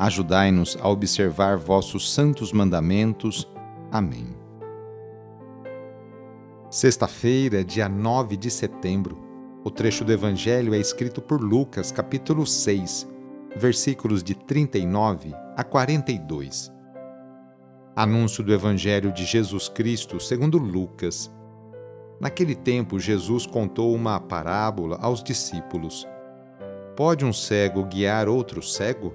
Ajudai-nos a observar vossos santos mandamentos. Amém. Sexta-feira, dia 9 de setembro. O trecho do Evangelho é escrito por Lucas, capítulo 6, versículos de 39 a 42. Anúncio do Evangelho de Jesus Cristo segundo Lucas. Naquele tempo, Jesus contou uma parábola aos discípulos. Pode um cego guiar outro cego?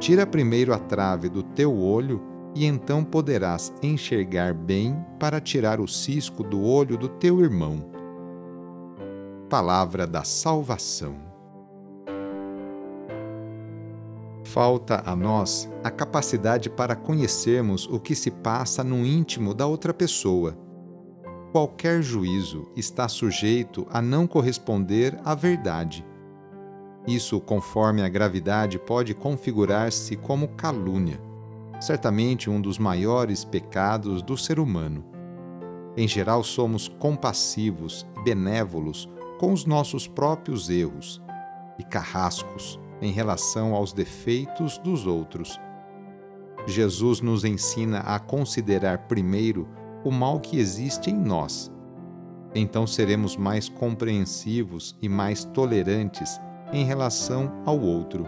Tira primeiro a trave do teu olho, e então poderás enxergar bem para tirar o cisco do olho do teu irmão. Palavra da Salvação. Falta a nós a capacidade para conhecermos o que se passa no íntimo da outra pessoa. Qualquer juízo está sujeito a não corresponder à verdade isso, conforme a gravidade, pode configurar-se como calúnia, certamente um dos maiores pecados do ser humano. Em geral, somos compassivos e benévolos com os nossos próprios erros e carrascos em relação aos defeitos dos outros. Jesus nos ensina a considerar primeiro o mal que existe em nós. Então seremos mais compreensivos e mais tolerantes em relação ao outro.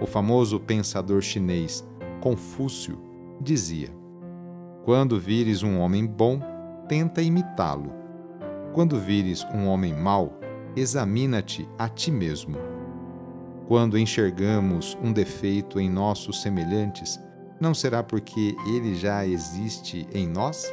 O famoso pensador chinês Confúcio dizia: Quando vires um homem bom, tenta imitá-lo. Quando vires um homem mau, examina-te a ti mesmo. Quando enxergamos um defeito em nossos semelhantes, não será porque ele já existe em nós?